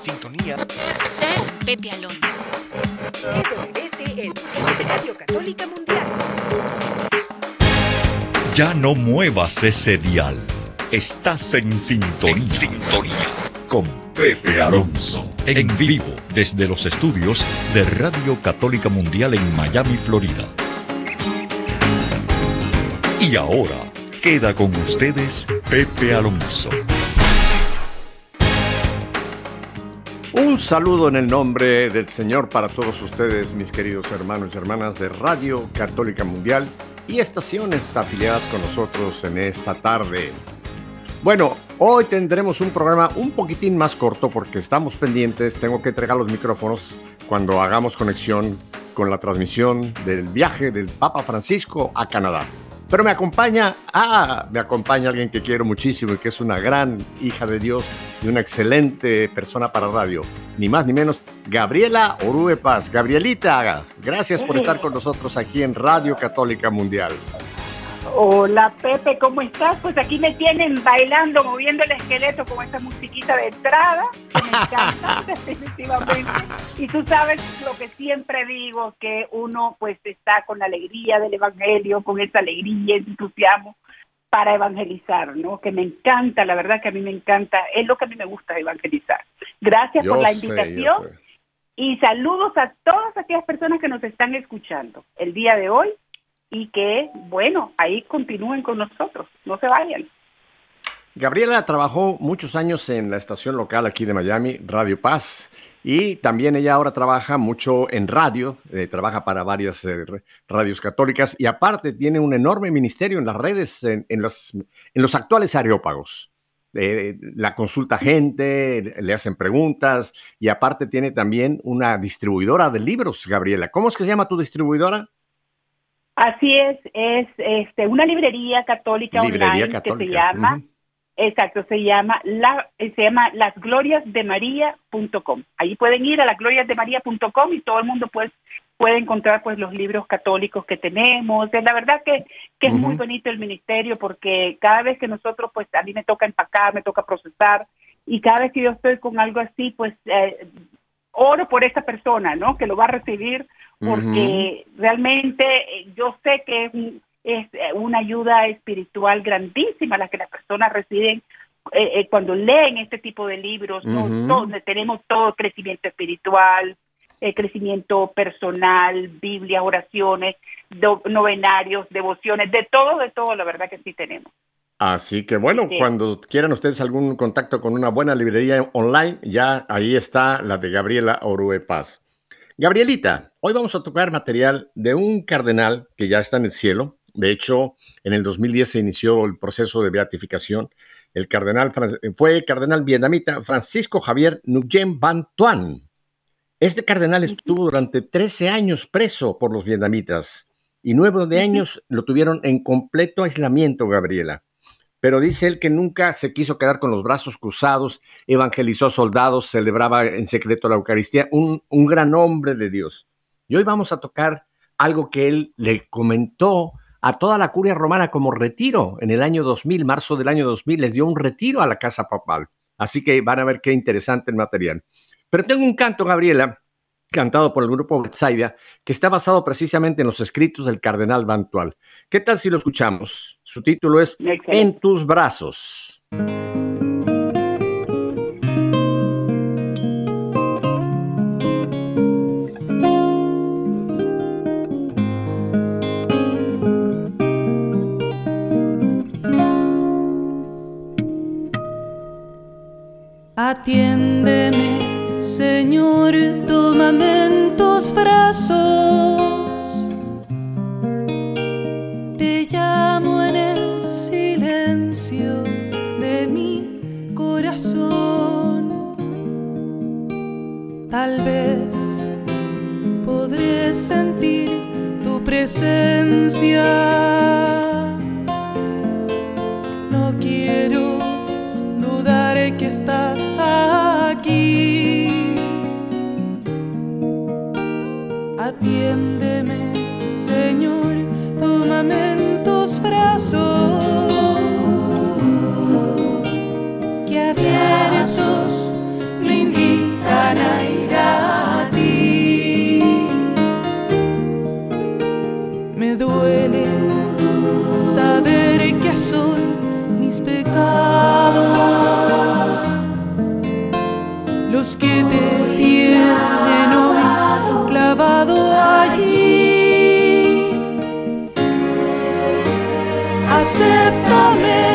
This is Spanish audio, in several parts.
sintonía con Pepe Alonso. EWTN, Radio Católica Mundial. Ya no muevas ese dial. Estás en sintonía. En sintonía. Con Pepe Alonso. En vivo desde los estudios de Radio Católica Mundial en Miami, Florida. Y ahora queda con ustedes Pepe Alonso. Un saludo en el nombre del Señor para todos ustedes, mis queridos hermanos y hermanas de Radio Católica Mundial y estaciones afiliadas con nosotros en esta tarde. Bueno, hoy tendremos un programa un poquitín más corto porque estamos pendientes, tengo que entregar los micrófonos cuando hagamos conexión con la transmisión del viaje del Papa Francisco a Canadá. Pero me acompaña, ah, me acompaña alguien que quiero muchísimo y que es una gran hija de Dios y una excelente persona para radio. Ni más ni menos, Gabriela Orue Paz. Gabrielita, gracias por estar con nosotros aquí en Radio Católica Mundial. Hola Pepe, ¿cómo estás? Pues aquí me tienen bailando, moviendo el esqueleto con esta musiquita de entrada, que me encanta definitivamente. Y tú sabes lo que siempre digo, que uno pues está con la alegría del Evangelio, con esa alegría, entusiasmo para evangelizar, ¿no? Que me encanta, la verdad que a mí me encanta, es lo que a mí me gusta evangelizar. Gracias por la invitación y saludos a todas aquellas personas que nos están escuchando el día de hoy y que, bueno, ahí continúen con nosotros, no se vayan. Gabriela trabajó muchos años en la estación local aquí de Miami, Radio Paz, y también ella ahora trabaja mucho en radio, eh, trabaja para varias eh, radios católicas y aparte tiene un enorme ministerio en las redes, en, los, en los actuales areópagos. Eh, la consulta gente, le hacen preguntas y aparte tiene también una distribuidora de libros, Gabriela. ¿Cómo es que se llama tu distribuidora? Así es, es este, una librería católica online que se llama, exacto, se llama la, se llama lasgloriasdemaria.com. Ahí pueden ir a lasgloriasdemaria.com y todo el mundo pues puede encontrar pues los libros católicos que tenemos. La verdad que, que es muy bonito el ministerio porque cada vez que nosotros pues a mí me toca empacar, me toca procesar y cada vez que yo estoy con algo así pues eh, oro por esa persona, ¿no? Que lo va a recibir porque realmente eh, yo sé que es, eh, una ayuda espiritual grandísima la que las personas reciben eh, cuando leen este tipo de libros, donde tenemos todo crecimiento espiritual, crecimiento personal, Biblia, oraciones, novenarios, devociones, de todo, de todo, la verdad que sí tenemos. Así que bueno, cuando quieran ustedes algún contacto con una buena librería online, ya ahí está la de Gabriela Orue Paz. Gabrielita, hoy vamos a tocar material de un cardenal que ya está en el cielo. De hecho, en el 2010 se inició el proceso de beatificación. El cardenal fue cardenal vietnamita Francisco Javier Nguyen Van Tuan. Este cardenal estuvo durante 13 años preso por los vietnamitas y nueve de años lo tuvieron en completo aislamiento, Gabriela pero dice él que nunca se quiso quedar con los brazos cruzados, evangelizó soldados, celebraba en secreto la Eucaristía, un, gran hombre de Dios. Y hoy vamos a tocar algo que él le comentó a toda la curia romana como retiro en el año 2000, marzo del año 2000, les dio un retiro a la casa papal. Así que van a ver qué interesante el material. Pero tengo un canto, Gabriela, cantado por el grupo Betsaida, que está basado precisamente en los escritos del cardenal Bantual. ¿Qué tal si lo escuchamos? Su título es En tus brazos. Atiéndeme Señor, tómame en tus brazos. Te llamo en el silencio de mi corazón. Tal vez podré sentir tu presencia. Atiéndeme, Señor, tómame en tus brazos, que a me invitan a ir a ti. Me duele saber que son mis pecados los que te me.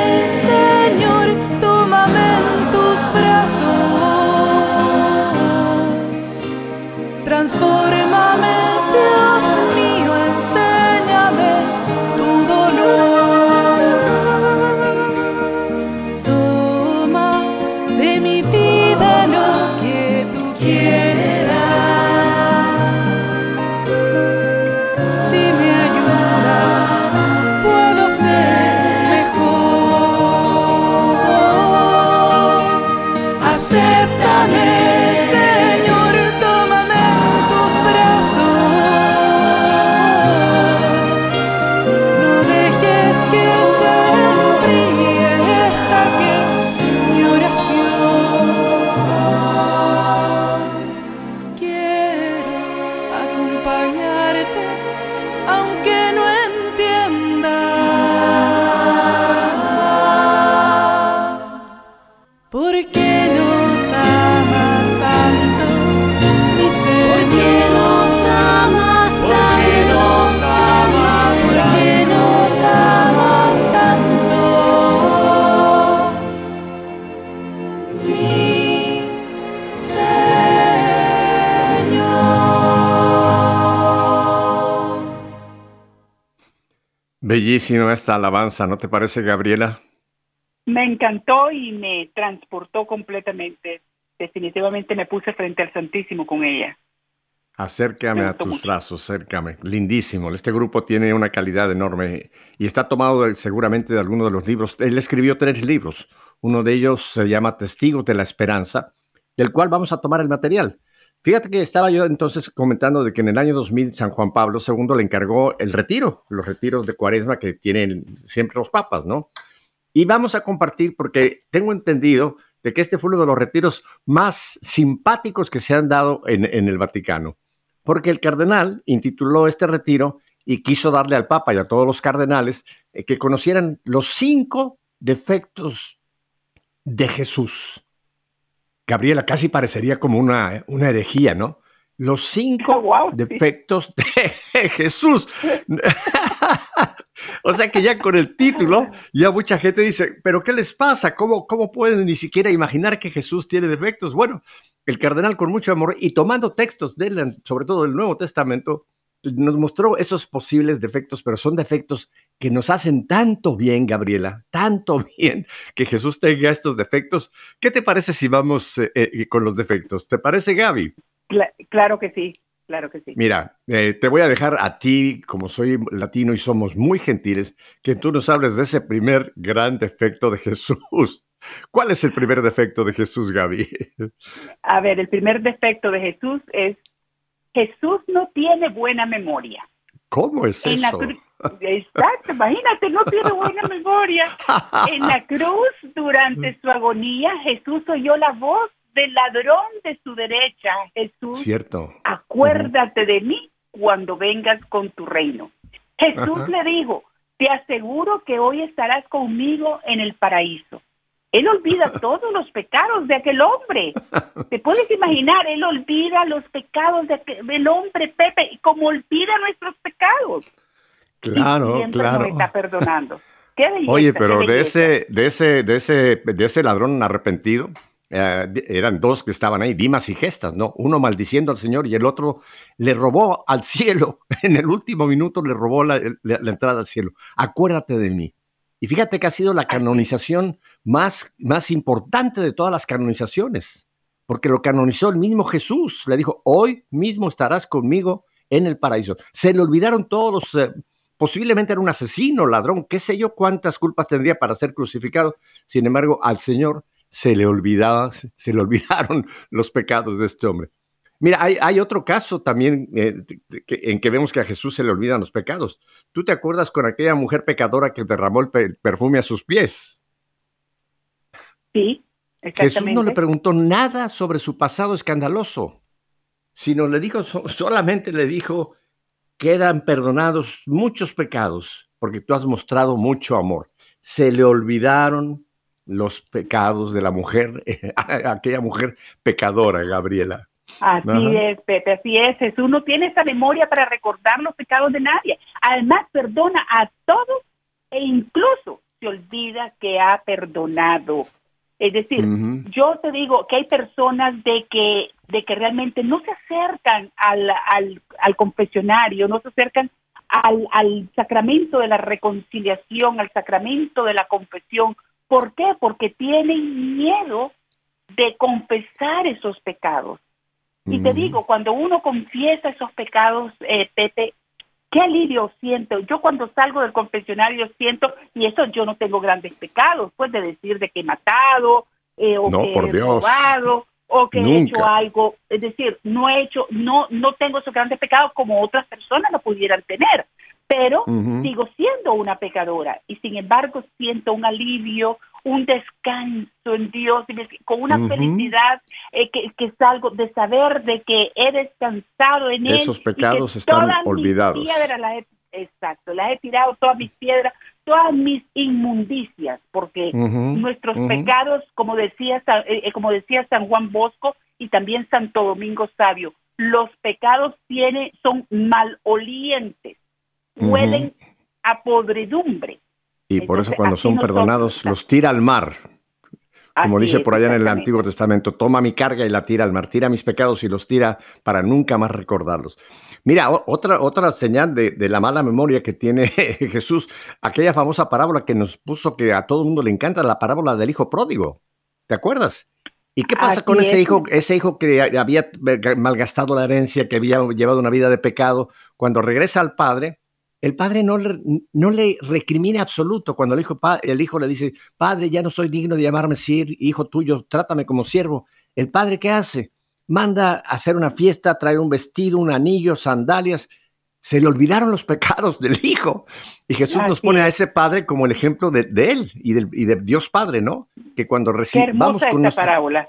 Bellísima esta alabanza, ¿no te parece, Gabriela? Me encantó y me transportó completamente. Definitivamente me puse frente al Santísimo con ella. Acércame Me a tus mucho. brazos, acércame. Lindísimo. Este grupo tiene una calidad enorme y está tomado de- seguramente de alguno de los libros. Él escribió tres libros. Uno de ellos se llama Testigos de la Esperanza, del cual vamos a tomar el material. Fíjate que estaba yo entonces comentando de que en el año 2000 San Juan Pablo II le encargó el retiro, los retiros de cuaresma que tienen siempre los papas, ¿no? Y vamos a compartir porque tengo entendido de que este fue uno de los retiros más simpáticos que se han dado en, el Vaticano porque el cardenal intituló este retiro y quiso darle al Papa y a todos los cardenales eh, que conocieran los cinco defectos de Jesús. Gabriela, casi parecería como una, una herejía, ¿no? Los cinco Oh, wow, sí. defectos de Jesús. o sea que ya con el título, ya mucha gente dice, pero ¿qué les pasa? ¿Cómo, cómo pueden ni siquiera imaginar que Jesús tiene defectos? Bueno, el cardenal con mucho amor y tomando textos sobre todo del Nuevo Testamento, nos mostró esos posibles defectos, pero son defectos que nos hacen tanto bien, Gabriela, tanto bien que Jesús tenga estos defectos. ¿Qué te parece si vamos eh, eh, con los defectos? ¿Te parece, Gaby? Cla- claro que sí, claro que sí. Mira, eh, te voy a dejar a ti, como soy latino y somos muy gentiles, que tú nos hables de ese primer gran defecto de Jesús. ¿Cuál es el primer defecto de Jesús, Gaby? A ver, el primer defecto de Jesús es Jesús no tiene buena memoria. ¿Cómo es En eso? Exacto, imagínate, no tiene buena memoria. En la cruz, durante su agonía, Jesús oyó la voz del ladrón de su derecha. Jesús, Cierto. acuérdate de mí cuando vengas con tu reino. Jesús Ajá. le dijo, te aseguro que hoy estarás conmigo en el paraíso. Él olvida todos los pecados de aquel hombre. ¿Te puedes imaginar? Él olvida los pecados de aquel- del hombre, Pepe, como olvida nuestros pecados. Y Claro, siempre claro. nos está perdonando. Qué belleza, Oye, qué pero de ese, de ese, de ese, de ese ladrón arrepentido, eh, eran dos que estaban ahí, Dimas y Gestas, ¿no? Uno maldiciendo al Señor y el otro le robó al cielo. En el último minuto le robó la, la- la entrada al cielo. Acuérdate de mí. Y fíjate que ha sido la canonización más, más importante de todas las canonizaciones, porque lo canonizó el mismo Jesús. Le dijo, hoy mismo estarás conmigo en el paraíso. Se le olvidaron todos los... eh, posiblemente era un asesino, ladrón, qué sé yo cuántas culpas tendría para ser crucificado. Sin embargo, al Señor se le olvidaba, se le olvidaron los pecados de este hombre. Mira, hay, hay otro caso también eh, en que vemos que a Jesús se le olvidan los pecados. ¿Tú te acuerdas con aquella mujer pecadora que derramó el pe- perfume a sus pies? Sí, Jesús exactamente. no le preguntó nada sobre su pasado escandaloso, sino le dijo, so- solamente le dijo, quedan perdonados muchos pecados porque tú has mostrado mucho amor. Se le olvidaron los pecados de la mujer, aquella mujer pecadora, Gabriela. Así Ajá. es, Pepe, así es. Jesús no tiene esa memoria para recordar los pecados de nadie. Además, perdona a todos e incluso se olvida que ha perdonado. Es decir, yo te digo que hay personas de que de que realmente no se acercan al, al, al confesionario, no se acercan al, al sacramento de la reconciliación, al sacramento de la confesión. ¿Por qué? Porque tienen miedo de confesar esos pecados. Y te digo, cuando uno confiesa esos pecados, eh, Pepe, qué alivio siento. Yo cuando salgo del confesionario siento, y eso yo no tengo grandes pecados, pues de decir de que he matado, eh, o que he robado, o que he hecho algo, es decir, no he hecho, no, no tengo esos grandes pecados como otras personas lo pudieran tener, pero sigo siendo una pecadora y sin embargo siento un alivio, un descanso en Dios, con una felicidad eh, que, que salgo de saber de que he descansado en Él. Esos pecados están olvidados. exacto, las he tirado todas mis piedras, todas mis inmundicias, porque nuestros pecados, como decía, eh, eh, como decía San Juan Bosco y también Santo Domingo Sabio, los pecados tiene, son malolientes, huelen a podredumbre. Y por eso cuando son perdonados los tira al mar. Como dice por allá en el Antiguo Testamento, toma mi carga y la tira al mar, tira mis pecados y los tira para nunca más recordarlos. Mira, otra, otra señal de, la mala memoria que tiene Jesús, aquella famosa parábola que nos puso que a todo el mundo le encanta, la parábola del hijo pródigo. ¿Te acuerdas? ¿Y qué pasa con ese hijo, ese hijo que había malgastado la herencia, que había llevado una vida de pecado? Cuando regresa al padre, el padre no, no le recrimina absoluto cuando el hijo, el hijo le dice, padre, ya no soy digno de llamarme Sir, hijo tuyo, trátame como siervo. El padre, ¿qué hace? manda a hacer una fiesta, trae un vestido, un anillo, sandalias. Se le olvidaron los pecados del Hijo. Y Jesús nos pone a ese Padre como el ejemplo de, Él y de, Dios Padre, ¿no? Que cuando recibamos con esta parábola.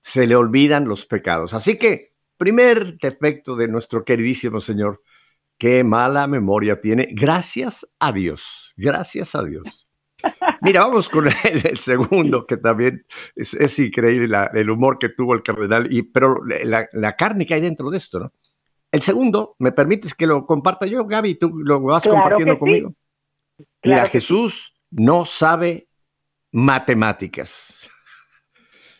Se le olvidan los pecados. Así que, primer defecto de nuestro queridísimo Señor, qué mala memoria tiene. Gracias a Dios. Gracias a Dios. Mira, vamos con el, segundo, que también es, increíble el humor que tuvo el cardenal, y, pero la, carne que hay dentro de esto, ¿no? El segundo, ¿me permites que lo comparta yo, Gaby? Tú lo vas compartiendo conmigo. Mira, Jesús no sabe matemáticas.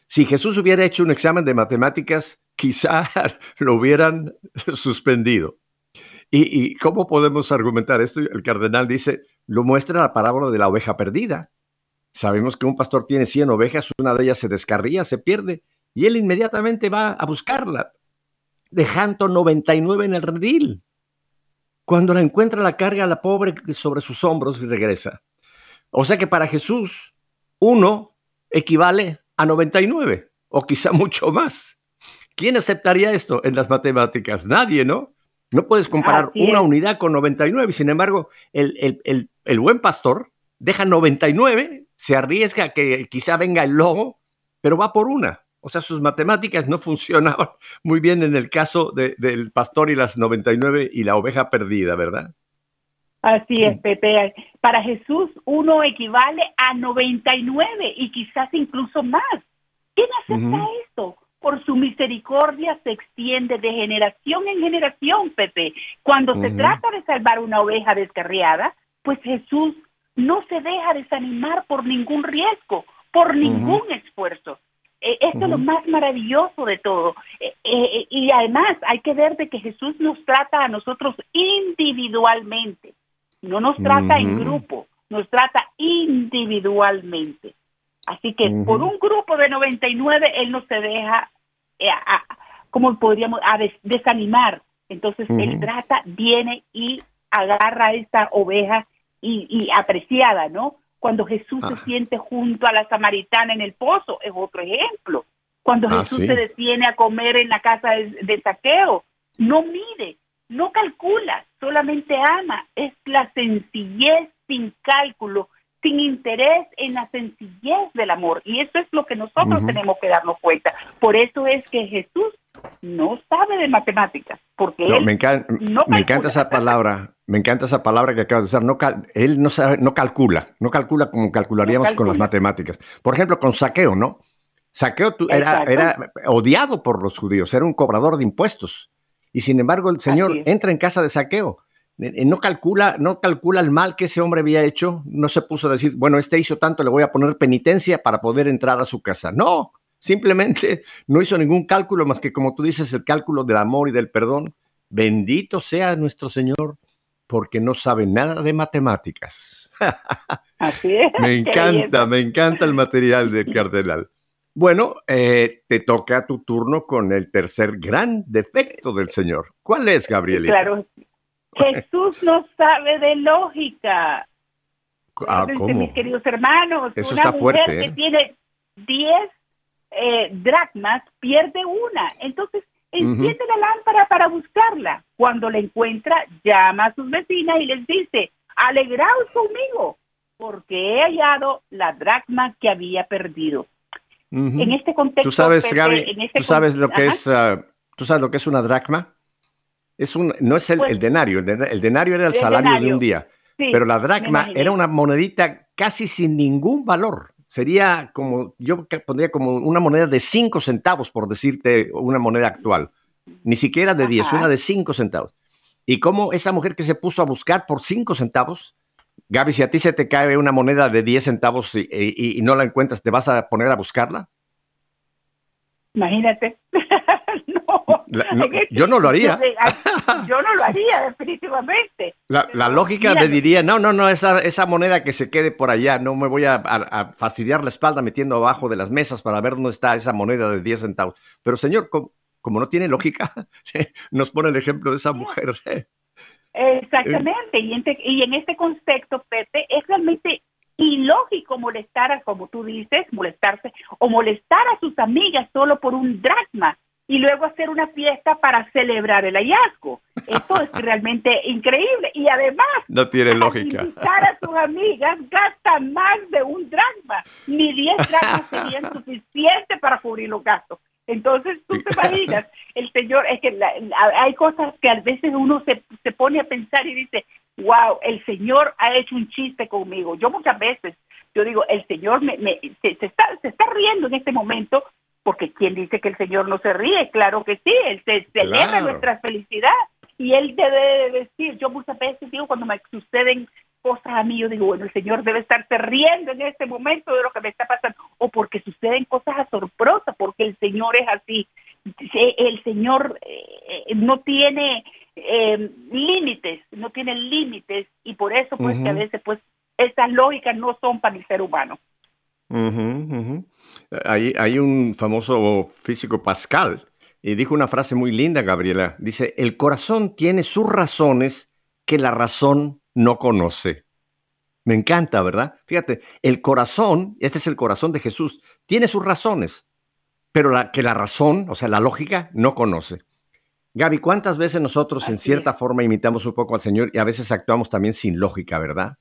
Si Jesús hubiera hecho un examen de matemáticas, quizá lo hubieran suspendido. ¿Y, cómo podemos argumentar esto? El cardenal dice, lo muestra la parábola de la oveja perdida. Sabemos que un pastor tiene 100 ovejas, una de ellas se descarría, se pierde, y él inmediatamente va a buscarla, dejando 99 en el redil. Cuando la encuentra, la carga a la pobre sobre sus hombros y regresa. O sea que para Jesús, uno equivale a 99, o quizá mucho más. ¿Quién aceptaría esto en las matemáticas? Nadie, ¿no? No puedes comparar una unidad con 99. Sin embargo, el, el, buen pastor deja 99, se arriesga que quizá venga el lobo, pero va por una. O sea, sus matemáticas no funcionaban muy bien en el caso del pastor y las 99 y la oveja perdida, ¿verdad? Así es, Pepe. Para Jesús uno equivale a 99 y quizás incluso más. ¿Quién acepta esto? Por su misericordia se extiende de generación en generación, Pepe. Cuando se trata de salvar una oveja descarriada, pues Jesús no se deja desanimar por ningún riesgo, por ningún esfuerzo. E, esto es lo más maravilloso de todo. E, e, y además hay que ver de que Jesús nos trata a nosotros individualmente, no nos trata en grupo, nos trata individualmente. Así que por un grupo de 99 Él no se deja eh, ¿cómo podríamos? A desanimar. Entonces él trata, viene y agarra a esta oveja y, apreciada, ¿no? Cuando Jesús se ah. siente junto a la samaritana en el pozo, es otro ejemplo. Cuando ah, Jesús se detiene a comer en la casa de, saqueo, no mide, no calcula, solamente ama. Es la sencillez sin cálculo sin interés en la sencillez del amor. Y eso es lo que nosotros tenemos que darnos cuenta. Por eso es que Jesús no sabe de matemáticas, porque él me, encanta, me encanta esa palabra, me encanta esa palabra que acabas de usar. No él no, sabe, no calcula, no calcula como calcularíamos con las matemáticas. Por ejemplo, con saqueo, ¿no? Saqueo era, era odiado por los judíos, era un cobrador de impuestos. Y sin embargo, el Señor entra en casa de saqueo no calcula, no calcula el mal que ese hombre había hecho, no se puso a decir, bueno, este hizo tanto, le voy a poner penitencia para poder entrar a su casa. No, simplemente no hizo ningún cálculo más que, como tú dices, el cálculo del amor y del perdón. Bendito sea nuestro Señor, porque no sabe nada de matemáticas. Así es. me encanta, me encanta el material del cardenal. Bueno, eh, te toca tu turno con el tercer gran defecto del Señor. ¿Cuál es, Gabrielita? Claro, Jesús no sabe de lógica. Ah, ¿cómo? Mis queridos hermanos, Eso una está mujer fuerte, que ¿eh? tiene 10 eh, dracmas pierde una. Entonces, enciende la lámpara para buscarla. Cuando la encuentra, llama a sus vecinas y les dice, alegraos conmigo, porque he hallado la dracma que había perdido. En este contexto, Tú sabes, Pepe, Gaby, en este tú sabes lo que es, ah, tú sabes lo que es una dracma. Es un, no es el, Pues- el denario, el, dena- el denario era el El salario de un día, Sí, pero la dracma era una monedita casi sin ningún valor. Sería como, yo pondría como una moneda de 5 centavos, por decirte una moneda actual. Ni siquiera de 10, Ajá. una de 5 centavos. Y como esa mujer que se puso a buscar por 5 centavos, Gaby, si a ti se te cae una moneda de 10 centavos y, y- y no la encuentras, ¿te vas a poner a buscarla? Imagínate. no, La- no, En yo no lo haría. Yo, yo no lo haría, definitivamente. La, la lógica Mira, me diría, no, no, no, esa, esa moneda que se quede por allá, no me voy a, a- a fastidiar la espalda metiendo abajo de las mesas para ver dónde está esa moneda de 10 centavos. Pero señor, como, como no tiene lógica, nos pone el ejemplo de esa mujer. Exactamente. Y, en te- y en este contexto, Pepe, es realmente ilógico molestar a, como tú dices, molestarse o molestar a sus amigas solo por un dracma y luego hacer una fiesta para celebrar el hallazgo. Esto es realmente increíble. Y además, No tiene lógica. invitar a sus amigas gasta más de un dracma. Ni 10 dracmas serían suficientes para cubrir los gastos. Entonces, tú te imaginas, el Señor, es que la- la- hay cosas que a veces uno se, se pone a pensar y dice, wow, el Señor ha hecho un chiste conmigo. Yo muchas veces, yo digo, el Señor me, me- se, se está, se está riendo en este momento, porque ¿quién dice que el Señor no se ríe? Claro que sí, Él se celebra Claro. nuestra felicidad. Y Él debe de decir, yo muchas veces digo, cuando me suceden cosas a mí, yo digo, bueno, el Señor debe estarse riendo en este momento de lo que me está pasando, o porque suceden cosas asombrosas, porque el Señor es así. El Señor eh, no tiene eh, límites, no tiene límites, y por eso, pues, que a veces, pues, esas lógicas no son para el ser humano. Ujú, ujú. Hay, hay un famoso físico Pascal y dijo una frase muy linda, Gabriela. Dice, el corazón tiene sus razones que la razón no conoce. Me encanta, ¿verdad? Fíjate, el corazón, este es el corazón de Jesús, tiene sus razones, pero la, que la razón, o sea, la lógica, no conoce. Gaby, ¿cuántas veces nosotros en cierta es. forma imitamos un poco al Señor y a veces actuamos también sin lógica, ¿verdad?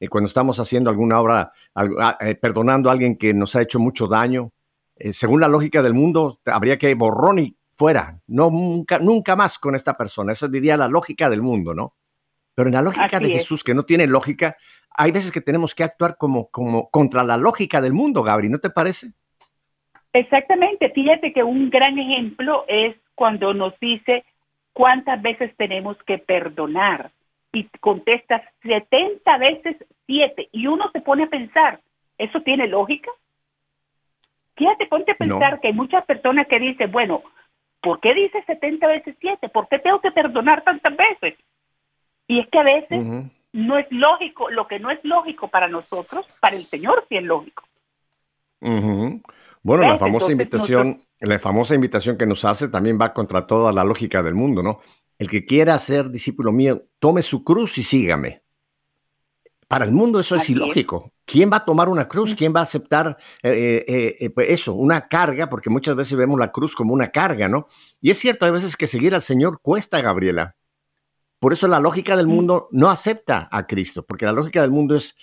Y cuando estamos haciendo alguna obra, algo- ah, eh, perdonando a alguien que nos ha hecho mucho daño, eh, según la lógica del mundo, habría que borrón y fuera, no nunca, nunca más con esta persona. Esa diría la lógica del mundo, ¿no? Pero en la lógica Así de es. Jesús, que no tiene lógica, hay veces que tenemos que actuar como, como contra la lógica del mundo, Gabri, ¿no te parece? Exactamente, fíjate que un gran ejemplo es cuando nos dice cuántas veces tenemos que perdonar y contestas 70 veces 7 y uno se pone a pensar, ¿eso tiene lógica? Fíjate, ponte a No. pensar que hay muchas personas que dicen, bueno, ¿por qué dice 70 veces 7? ¿Por qué tengo que perdonar tantas veces? Y es que a veces Ujú. no es lógico, lo que no es lógico para nosotros, para el Señor sí es lógico. Ujú. Bueno, la ¿Ves? famosa Entonces, invitación, la famosa invitación que nos hace también va contra toda la lógica del mundo, ¿no? El que quiera ser discípulo mío, tome su cruz y sígame. Para el mundo eso es ilógico. ¿Quién va a tomar una cruz? ¿Quién va a aceptar eh, eh, eh, pues eso, una carga? Porque muchas veces vemos la cruz como una carga, ¿no? Y es cierto, hay veces que seguir al Señor cuesta, Gabriela. Por eso la lógica del mundo no acepta a Cristo, porque la lógica del mundo es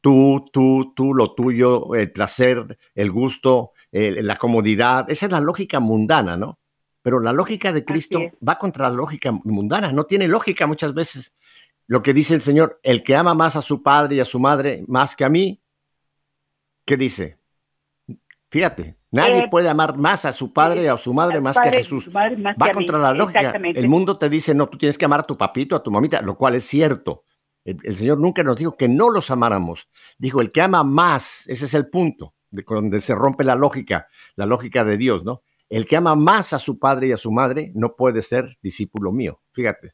tú, tú, tú, lo tuyo, el placer, el gusto, el- la comodidad. Esa es la lógica mundana, ¿no? Pero la lógica de Cristo va contra la lógica mundana. No tiene lógica muchas veces. Lo que dice el Señor, el que ama más a su padre y a su madre más que a mí, ¿qué dice? Fíjate, Nadie Eh, puede amar más a su padre o a su madre más que a Jesús. más Va que contra la lógica. El mundo te dice, no, tú tienes que amar a tu papito, a tu mamita, lo cual es cierto. El, el Señor nunca nos dijo que no los amáramos. Dijo, el que ama más, ese es el punto, de donde se rompe la lógica, la lógica de Dios, ¿no? El que ama más a su padre y a su madre no puede ser discípulo mío. Fíjate.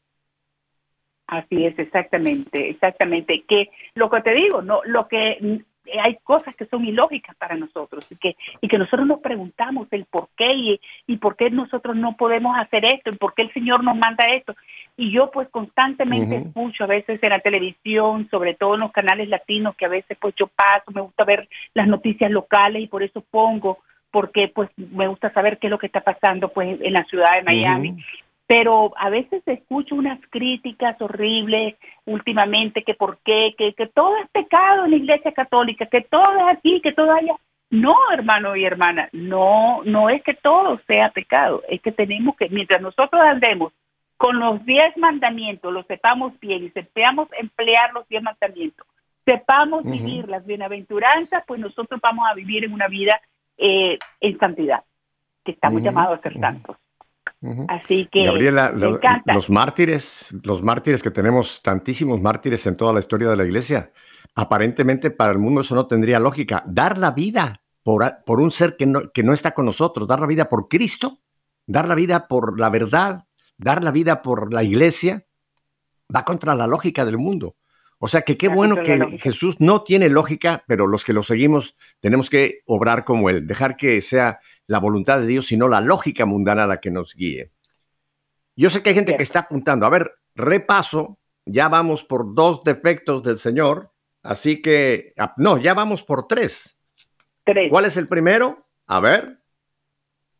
Así es, exactamente, exactamente. Que lo que te digo, no, lo que mm, hay cosas que son ilógicas para nosotros y que y que nosotros nos preguntamos el por qué y, y por qué nosotros no podemos hacer esto y por qué el Señor nos manda esto. Y yo pues constantemente escucho a veces en la televisión, sobre todo en los canales latinos, que a veces pues yo paso, me gusta ver las noticias locales y por eso pongo, porque pues me gusta saber qué es lo que está pasando pues en la ciudad de Miami. Pero a veces escucho unas críticas horribles últimamente que por qué, que, que todo es pecado en la iglesia católica, que todo es aquí, que todo haya... No, hermano y hermana, no, no es que todo sea pecado, es que tenemos que, mientras nosotros andemos con los diez mandamientos, los sepamos bien y sepamos emplear los diez mandamientos, sepamos vivir las bienaventuranzas, pues nosotros vamos a vivir en una vida eh, en santidad, que estamos Ujú, llamados a ser ujú. santos. Así que Gabriela, me lo- encanta. los mártires, los mártires que tenemos, tantísimos mártires en toda la historia de la iglesia, aparentemente para el mundo eso no tendría lógica. Dar la vida por, por un ser que no, que no está con nosotros, dar la vida por Cristo, dar la vida por la verdad, dar la vida por la iglesia, va contra la lógica del mundo. O sea que qué bueno que. Jesús no tiene lógica, pero los que lo seguimos tenemos que obrar como Él, dejar que sea la voluntad de Dios y no la lógica mundana la que nos guíe. Yo sé que hay gente que está apuntando. A ver, repaso, ya vamos por dos defectos del Señor, así que, ah, no, ya vamos por tres. Tres. ¿Cuál es el primero? A ver.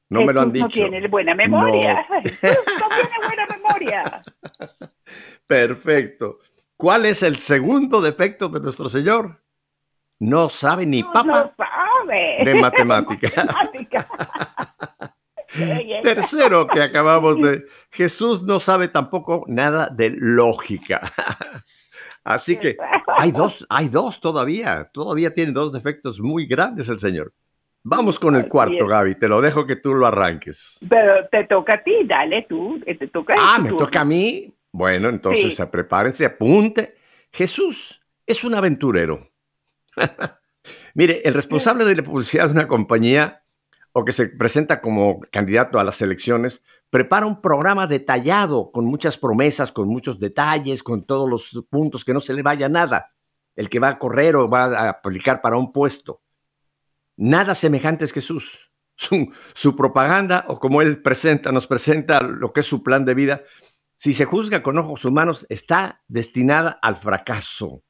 No me lo han dicho. No tiene buena memoria. Jesús no tiene buena memoria. Perfecto. ¿Cuál es el segundo defecto de nuestro Señor? No sabe ni No, papa no sabe. de matemática. Matemática. Tercero que acabamos de... Jesús no sabe tampoco nada de lógica. Así que hay dos, hay dos todavía. Todavía tiene dos defectos muy grandes el Señor. Vamos con el cuarto. Gaby. Te lo dejo que tú lo arranques. Pero te toca a ti, dale tú. eh, Te toca Ah, me toca a mí. Bueno, entonces Sí. prepárense, apunte. Jesús es un aventurero. Mire, el responsable de la publicidad de una compañía o que se presenta como candidato a las elecciones, prepara un programa detallado con muchas promesas, con muchos detalles, con todos los puntos, que no se le vaya nada. El que va a correr o va a aplicar para un puesto. Nada semejante es Jesús. Su, su propaganda, o como él presenta, nos presenta lo que es su plan de vida, si se juzga con ojos humanos, está destinada al fracaso.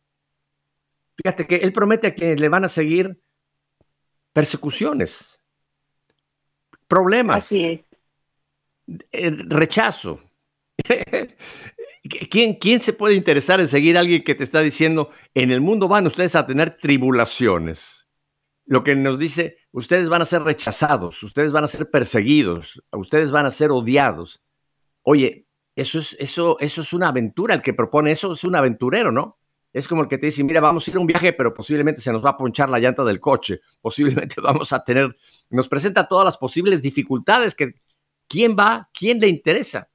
Fíjate que él promete a quienes le van a seguir persecuciones, problemas, eh, rechazo. ¿Quién, ¿Quién se puede interesar en seguir a alguien que te está diciendo, en el mundo van ustedes a tener tribulaciones? Lo que nos dice, ustedes van a ser rechazados, ustedes van a ser perseguidos, ustedes van a ser odiados. Oye, eso es, eso, eso es una aventura, el que propone eso es un aventurero, ¿no? Es como el que te dice, mira, vamos a ir a un viaje, pero posiblemente se nos va a ponchar la llanta del coche, posiblemente vamos a tener, nos presenta todas las posibles dificultades que, ¿quién va? ¿Quién le interesa?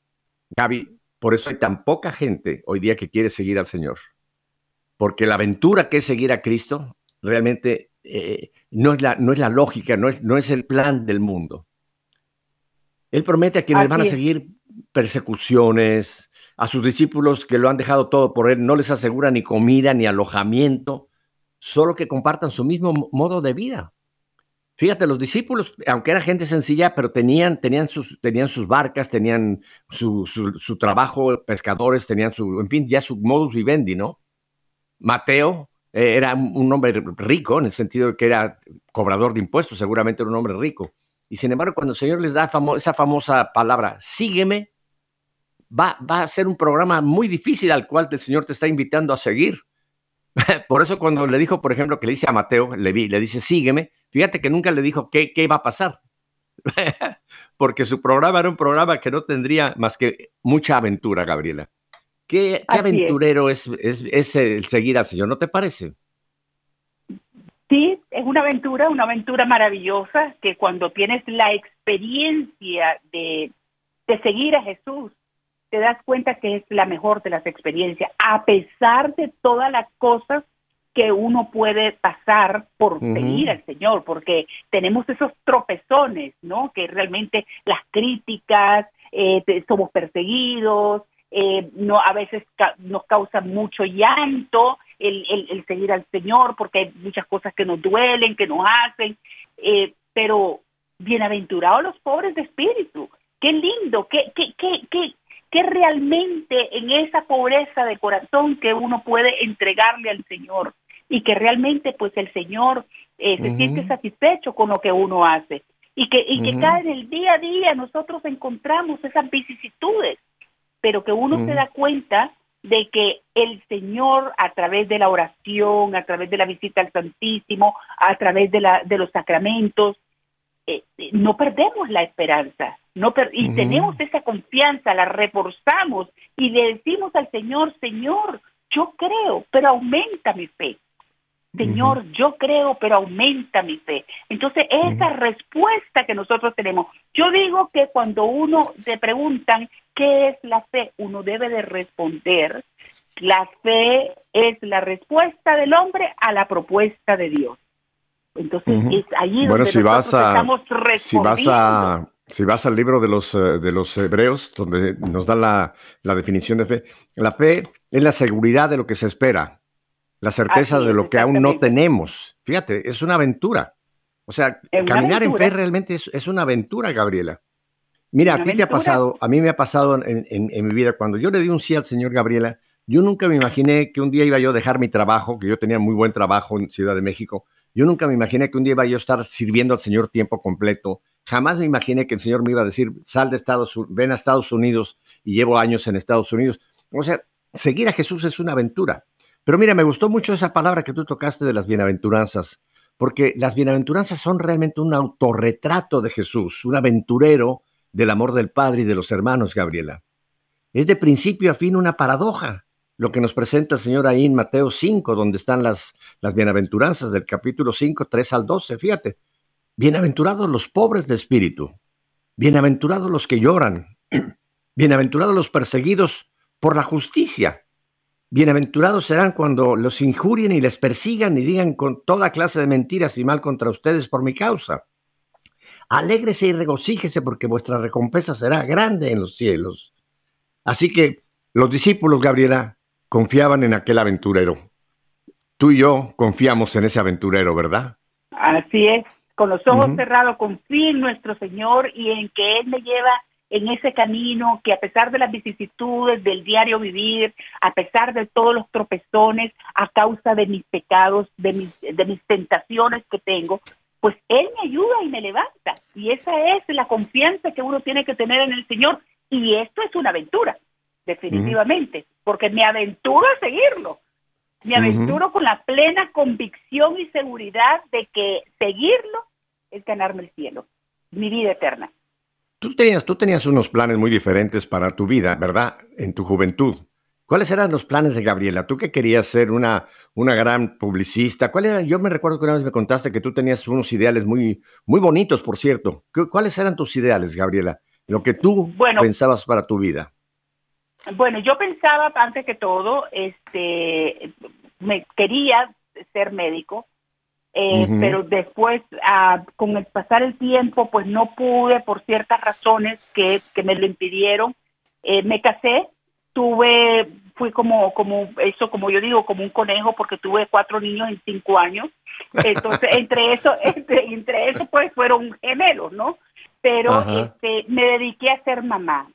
Gaby, por eso hay tan poca gente hoy día que quiere seguir al Señor. Porque la aventura que es seguir a Cristo realmente eh, no, es la, no es la lógica, no es, no es el plan del mundo. Él promete a quienes Así van a seguir persecuciones, a sus discípulos que lo han dejado todo por él, no les asegura ni comida ni alojamiento, solo que compartan su mismo mo- modo de vida. Fíjate, los discípulos, aunque era gente sencilla, pero tenían, tenían, sus, tenían sus barcas, tenían su, su- trabajo, pescadores, tenían su, en fin, ya su modus vivendi, ¿no? Mateo eh, era un hombre rico, en el sentido de que era cobrador de impuestos, seguramente era un hombre rico. Y sin embargo, cuando el Señor les da famo- esa famosa palabra, sígueme, va, va a ser un programa muy difícil al cual el Señor te está invitando a seguir. Por eso cuando le dijo, por ejemplo, que le dice a Mateo, le, vi- le dice, sígueme, fíjate que nunca le dijo qué, qué iba a pasar. Porque su programa era un programa que no tendría más que mucha aventura, Gabriela. ¿Qué, qué Así es. aventurero es, es, es el seguir al Señor? ¿No te parece? Sí, es una aventura, una aventura maravillosa que cuando tienes la experiencia de, de seguir a Jesús, te das cuenta que es la mejor de las experiencias, a pesar de todas las cosas que uno puede pasar por seguir al Señor, porque tenemos esos tropezones, ¿no? Que realmente las críticas, eh, somos perseguidos, eh, no a veces nos causa mucho llanto el, el, seguir al Señor, porque hay muchas cosas que nos duelen, que nos hacen, eh, pero bienaventurados los pobres de espíritu, qué lindo, qué, qué, qué, qué, qué realmente en esa pobreza de corazón que uno puede entregarle al Señor y que realmente pues el Señor eh, se siente satisfecho con lo que uno hace. Y que y que cada en el día a día nosotros encontramos esas vicisitudes pero que uno se da cuenta de que el Señor a través de la oración, a través de la visita al Santísimo, a través de, la, de los sacramentos, eh, no perdemos la esperanza, no y tenemos esa confianza, la reforzamos y le decimos al Señor, Señor, yo creo, pero aumenta mi fe. Señor, yo creo, pero aumenta mi fe. Entonces, esa respuesta que nosotros tenemos, yo digo que cuando uno te preguntan qué es la fe, uno debe de responder, la fe es la respuesta del hombre a la propuesta de Dios. Entonces, es allí bueno, donde si vas a, estamos si vas a si vas al libro de los, eh, de los hebreos, donde nos da la, la definición de fe, la fe es la seguridad de lo que se espera, la certeza de lo que aún no tenemos. Fíjate, es una aventura. O sea, caminar en fe realmente es, una aventura, Gabriela. Mira, a ti te ha pasado, a mí me ha pasado en, mi vida, cuando yo le di un sí al Señor Gabriela, yo nunca me imaginé que un día iba yo a dejar mi trabajo, que yo tenía muy buen trabajo en Ciudad de México, yo nunca me imaginé que un día iba yo a estar sirviendo al Señor tiempo completo, jamás me imaginé que el Señor me iba a decir, sal de Estados Unidos, ven a Estados Unidos y llevo años en Estados Unidos. O sea, seguir a Jesús es una aventura. Pero mira, me gustó mucho esa palabra que tú tocaste de las bienaventuranzas, porque las bienaventuranzas son realmente un autorretrato de Jesús, un aventurero del amor del Padre y de los hermanos, Gabriela. Es de principio a fin una paradoja lo que nos presenta el Señor ahí en Mateo 5, donde están las, las bienaventuranzas del capítulo 5, 3 al 12. Fíjate, bienaventurados los pobres de espíritu, bienaventurados los que lloran, bienaventurados los perseguidos por la justicia, Bienaventurados serán cuando los injurien y les persigan y digan con toda clase de mentiras y mal contra ustedes por mi causa. Alégrese y regocíjese porque vuestra recompensa será grande en los cielos. Así que los discípulos, Gabriela, confiaban en aquel aventurero. Tú y yo confiamos en ese aventurero, ¿verdad? Así es. Con los ojos cerrados confío en nuestro Señor y en que Él me lleva en ese camino que a pesar de las vicisitudes del diario vivir, a pesar de todos los tropezones, a causa de mis pecados, de mis, de mis tentaciones que tengo, pues Él me ayuda y me levanta. Y esa es la confianza que uno tiene que tener en el Señor. Y esto es una aventura, definitivamente, porque me aventuro a seguirlo. Me aventuro con la plena convicción y seguridad de que seguirlo es ganarme el cielo, mi vida eterna. Tú tenías, tú tenías unos planes muy diferentes para tu vida, ¿verdad? En tu juventud. ¿Cuáles eran los planes de Gabriela? ¿Tú que querías ser una, una gran publicista? ¿Cuál era? Yo me recuerdo que una vez me contaste que tú tenías unos ideales muy, muy bonitos, por cierto. ¿Cuáles eran tus ideales, Gabriela? Lo que tú pensabas para tu vida. Bueno, yo pensaba, antes que todo, este, me quería ser médico, eh, pero después, ah, con el pasar el tiempo, pues no pude por ciertas razones que, que me lo impidieron. Eh, me casé, tuve, fui como, como, eso como yo digo, como un conejo, porque tuve cuatro niños en cinco años. Entonces, entre eso, entre, entre eso, pues fueron gemelos, ¿no? Pero este, me dediqué a ser mamá.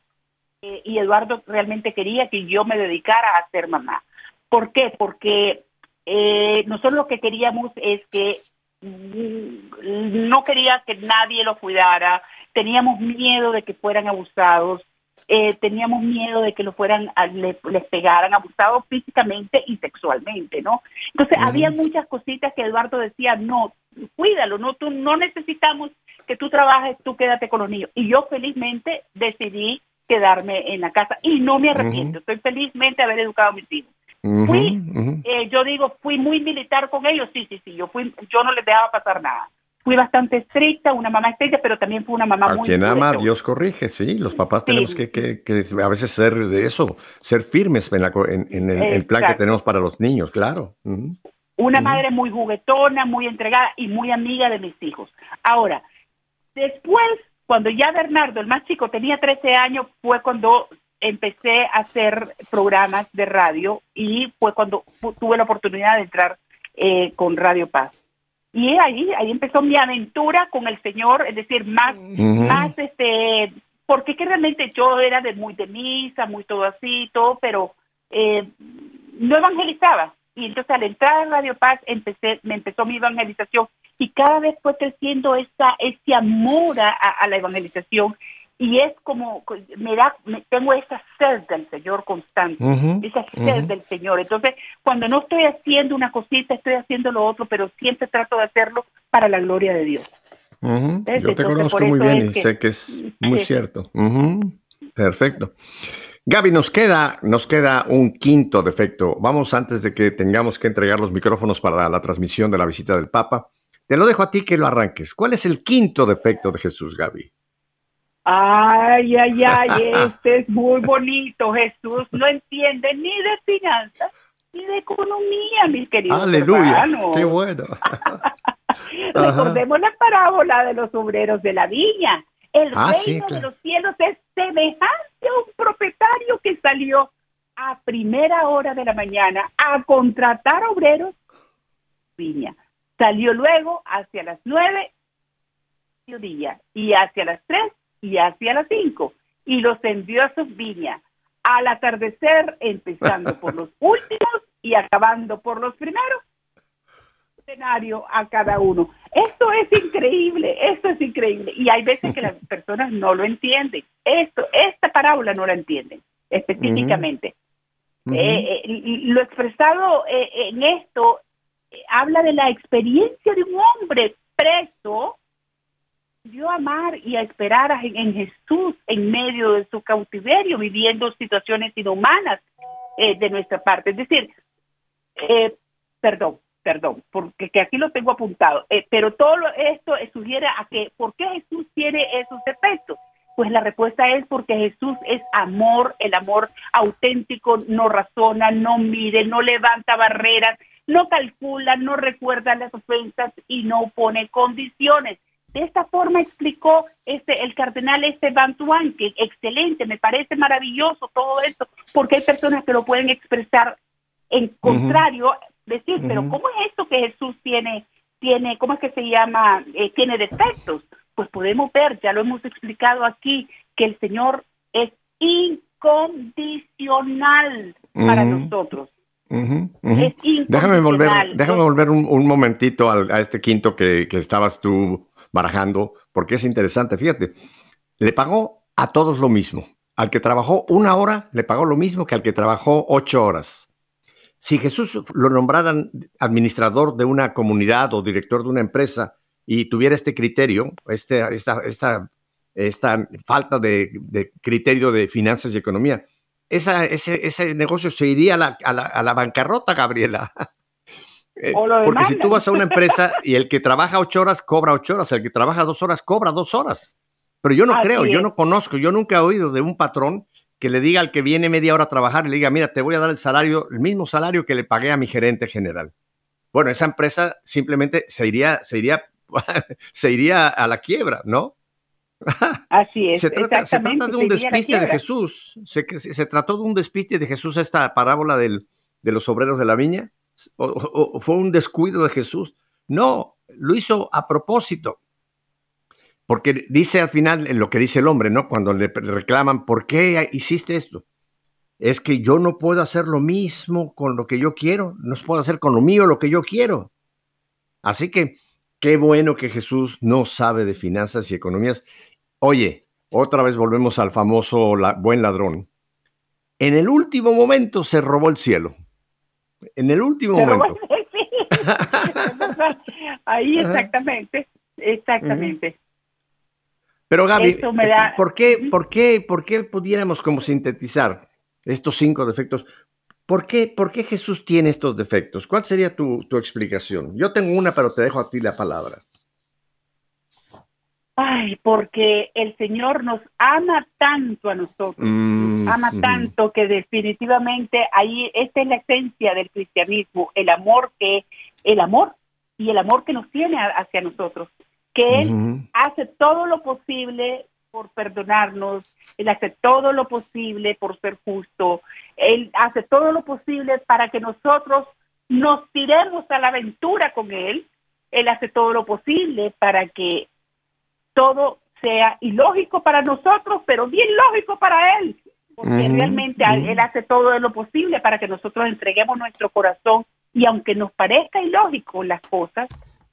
Eh, y Eduardo realmente quería que yo me dedicara a ser mamá. ¿Por qué? Porque eh, nosotros lo que queríamos es que mm, no quería que nadie lo cuidara, teníamos miedo de que fueran abusados, eh, teníamos miedo de que lo fueran, les, pegaran, abusados físicamente y sexualmente, ¿no? Entonces había muchas cositas que Eduardo decía, no, cuídalo, no, tú no necesitamos que tú trabajes, tú quédate con los niños. Y yo felizmente decidí quedarme en la casa y no me arrepiento, estoy felizmente haber educado a mis hijos fui, eh, yo digo, fui muy militar con ellos, sí, sí, sí, yo fui, yo no les dejaba pasar nada. Fui bastante estricta, una mamá estricta, pero también fue una mamá a muy... quien ama, Dios corrige, sí, los papás tenemos que, que, que, a veces ser de eso, ser firmes en, la, en, el, plan que tenemos para los niños, claro. Una madre muy juguetona, muy entregada y muy amiga de mis hijos. Ahora, después, cuando ya Bernardo, el más chico, tenía 13 años, fue cuando empecé a hacer programas de radio y fue cuando tuve la oportunidad de entrar eh, con Radio Paz. Y ahí, ahí empezó mi aventura con el Señor, es decir, más, más este, porque que realmente yo era de muy de misa, muy todo así, todo, pero eh, no evangelizaba. Y entonces al entrar a Radio Paz empecé, me empezó mi evangelización y cada vez fue creciendo esa, ese amor a la evangelización y es como me da tengo esa sed del Señor constante esa sed del Señor entonces cuando no estoy haciendo una cosita estoy haciendo lo otro pero siempre trato de hacerlo para la gloria de Dios yo te conozco muy bien y sé que es muy cierto perfecto Gaby, nos queda, nos queda un quinto defecto. Vamos antes de que tengamos que entregar los micrófonos para la transmisión de la visita del Papa. Te lo dejo a ti que lo arranques. ¿Cuál es el quinto defecto de Jesús, Gaby? Ay, ay, ay, este es muy bonito. Jesús no entiende ni de finanzas ni de economía, mis queridos Aleluya, qué bueno. Recordemos la parábola de los obreros de la viña. El ah, reino de los cielos es semejante a un propietario que salió a primera hora de la mañana a contratar obreros viña. Salió luego hacia las nueve día y hacia las tres y hacia las cinco, y los envió a sus viñas al atardecer, empezando por los últimos y acabando por los primeros. Escenario a cada uno. Esto es increíble, esto es increíble. Y hay veces que las personas no lo entienden. Esto, esta parábola no la entienden específicamente. Eh, eh, lo expresado eh, en esto habla de la experiencia de un hombre preso dio a amar y a esperar en Jesús en medio de su cautiverio, viviendo situaciones inhumanas eh, de nuestra parte. Es decir, eh, perdón, perdón, porque que aquí lo tengo apuntado, eh, pero todo esto sugiere a que, ¿por qué Jesús tiene esos defectos? Pues la respuesta es porque Jesús es amor, el amor auténtico no razona, no mide, no levanta barreras, no calcula, no recuerda las ofensas y no pone condiciones. De esta forma explicó este, el cardenal Esteban Tuán, que excelente, me parece maravilloso todo esto, porque hay personas que lo pueden expresar en contrario, decir, pero ¿cómo es esto que Jesús tiene, tiene, cómo es que se llama, eh, tiene defectos? Pues podemos ver, ya lo hemos explicado aquí, que el Señor es incondicional para nosotros. Déjame volver, déjame volver un, momentito a, este quinto que, que estabas tú barajando, porque es interesante. Fíjate, le pagó a todos lo mismo. Al que trabajó una hora, le pagó lo mismo que al que trabajó ocho horas. Si Jesús lo nombraran administrador de una comunidad o director de una empresa y tuviera este criterio, este, esta, esta, falta de, criterio de finanzas y economía, ese, ese, negocio se iría a la, a la, a la bancarrota, Gabriela. Eh, porque si tú vas a una empresa y el que trabaja ocho horas cobra ocho horas, el que trabaja dos horas cobra dos horas. Pero yo no creo, yo no conozco, yo nunca he oído de un patrón que le diga al que viene media hora a trabajar le diga, mira, te voy a dar el salario, el mismo salario que le pagué a mi gerente general. Bueno, esa empresa simplemente se iría, se iría, se iría a la quiebra, ¿no? Así es. Se trata, se trata de un despiste de Jesús. Se, se, trató de un despiste de Jesús esta parábola del, de los obreros de la viña o, fue un descuido de Jesús. No, lo hizo a propósito. Porque dice al final lo que dice el hombre, ¿no? Cuando le reclaman, ¿por qué hiciste esto? Es que yo no puedo hacer lo mismo con lo que yo quiero, no puedo hacer con lo mío lo que yo quiero. Así que qué bueno que Jesús no sabe de finanzas y economías. Oye, otra vez volvemos al famoso buen ladrón. En el último momento se robó el cielo. En el último momento. Ahí exactamente, exactamente. Pero Gaby, ¿por, qué, por, qué, ¿por qué pudiéramos como sintetizar estos cinco defectos? ¿Por qué, ¿Por qué Jesús tiene estos defectos? ¿Cuál sería tu, tu explicación? Yo tengo una, pero te dejo a ti la palabra. Ay, porque el Señor nos ama tanto a nosotros, Mm, ama ujú. tanto que definitivamente ahí esta es la esencia del cristianismo, el amor que el amor y el amor que nos tiene hacia nosotros, que él Ujú. hace todo lo posible por perdonarnos, él hace todo lo posible por ser justo, él hace todo lo posible para que nosotros nos tiremos a la aventura con él, él hace todo lo posible para que todo sea ilógico para nosotros, pero bien lógico para él, porque realmente él hace todo lo posible para que nosotros entreguemos nuestro corazón y aunque nos parezca ilógico las cosas,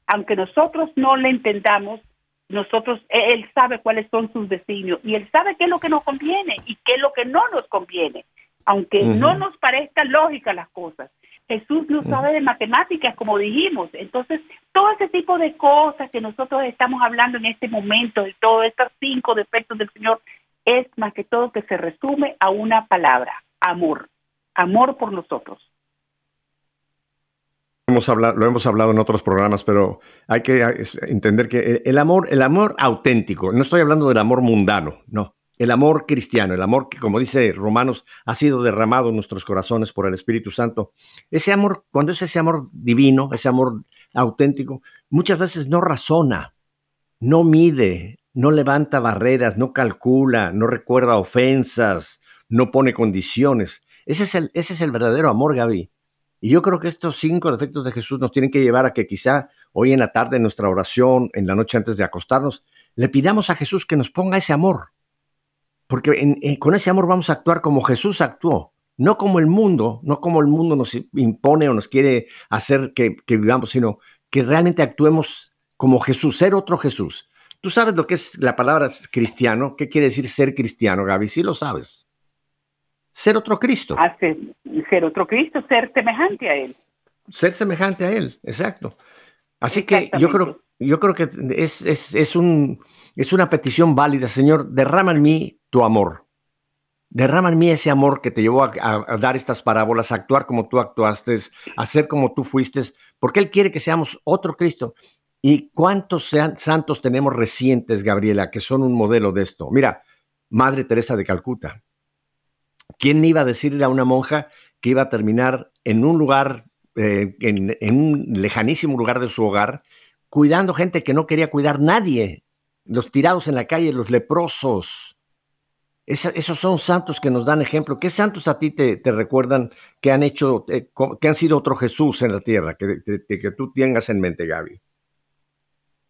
aunque nosotros no le entendamos, nosotros él sabe cuáles son sus designios y él sabe qué es lo que nos conviene y qué es lo que no nos conviene, aunque no nos parezca lógica las cosas. Jesús no sabe de matemáticas, como dijimos. Entonces, todo ese tipo de cosas que nosotros estamos hablando en este momento, de todos estos cinco defectos del Señor, es más que todo que se resume a una palabra, amor. Amor por nosotros. Hemos hablado, lo hemos hablado en otros programas, pero hay que entender que el amor, el amor auténtico, no estoy hablando del amor mundano, no, el amor cristiano, el amor que, como dice Romanos, ha sido derramado en nuestros corazones por el Espíritu Santo. Ese amor, cuando es ese amor divino, ese amor auténtico, muchas veces no razona, no mide, no levanta barreras, no calcula, no recuerda ofensas, no pone condiciones. Ese es el, ese es el verdadero amor, Gaby. Y yo creo que estos cinco defectos de Jesús nos tienen que llevar a que quizá hoy en la tarde, en nuestra oración, en la noche antes de acostarnos, le pidamos a Jesús que nos ponga ese amor. Porque en- en- con ese amor vamos a actuar como Jesús actuó, no como el mundo, no como el mundo nos impone o nos quiere hacer que, que vivamos, sino que realmente actuemos como Jesús, ser otro Jesús. ¿Tú sabes lo que es la palabra cristiano? ¿Qué quiere decir ser cristiano, Gaby? Sí lo sabes. Ser otro Cristo. Hace ser otro Cristo, ser semejante a Él. ser semejante a él, exacto. Así que yo creo, yo creo que es, es, es, un, es una petición válida, Señor, derrama en mí tu amor. Derrama en mí ese amor que te llevó a, dar estas parábolas, a actuar como tú actuaste, a ser como tú fuiste, porque Él quiere que seamos otro Cristo. ¿Y cuántos santos tenemos recientes, Gabriela, que son un modelo de esto? Mira, Madre Teresa de Calcuta. ¿Quién iba a decirle a una monja que iba a terminar en un lugar, eh, en, en un lejanísimo lugar de su hogar, cuidando gente que no quería cuidar nadie? Los tirados en la calle, los leprosos. Esos son santos que nos dan ejemplo. ¿Qué santos a ti te, te recuerdan que han hecho, eh, que han sido otro Jesús en la tierra, que, que- que tú tengas en mente, Gaby?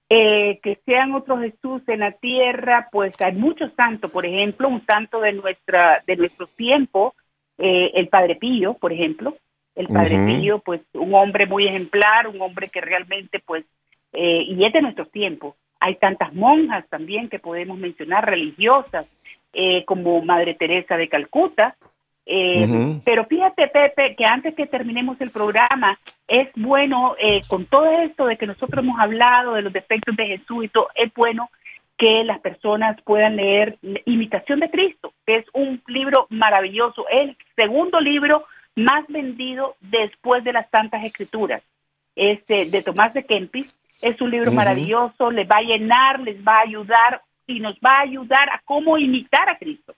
Eh, que sean otros Jesús en la tierra, pues hay muchos santos, por ejemplo, un santo de nuestra de nuestro tiempo, eh, el Padre Pío, por ejemplo, el Padre. Pío, pues un hombre muy ejemplar, un hombre que realmente, pues, eh, y es de nuestros tiempos. Hay tantas monjas también que podemos mencionar, religiosas, eh, como Madre Teresa de Calcuta. Eh, Ujú. Pero fíjate, Pepe, que antes que terminemos el programa, es bueno, eh, con todo esto de que nosotros hemos hablado de los defectos de Jesús y todo, es bueno que las personas puedan leer Imitación de Cristo, que es un libro maravilloso, el segundo libro más vendido después de las Santas Escrituras, este de Tomás de Kempis. Es un libro Ujú. maravilloso, les va a llenar, les va a ayudar y nos va a ayudar a cómo imitar a Cristo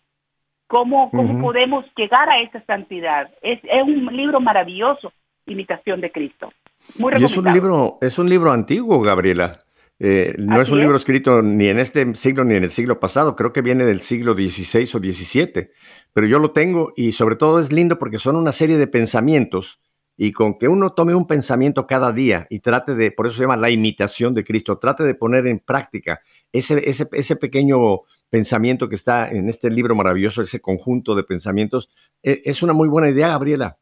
cómo, cómo Ujú. podemos llegar a esa santidad. Es, es un libro maravilloso, Imitación de Cristo. Muy Y es un libro, es un libro antiguo, Gabriela. Eh, no es Así un es. libro escrito ni en este siglo ni en el siglo pasado, creo que viene del siglo XVI o XVII, pero yo lo tengo y sobre todo es lindo porque son una serie de pensamientos y con que uno tome un pensamiento cada día y trate de, por eso se llama la imitación de Cristo, trate de poner en práctica ese, ese, ese pequeño pensamiento que está en este libro maravilloso, ese conjunto de pensamientos, eh, es una muy buena idea, Gabriela,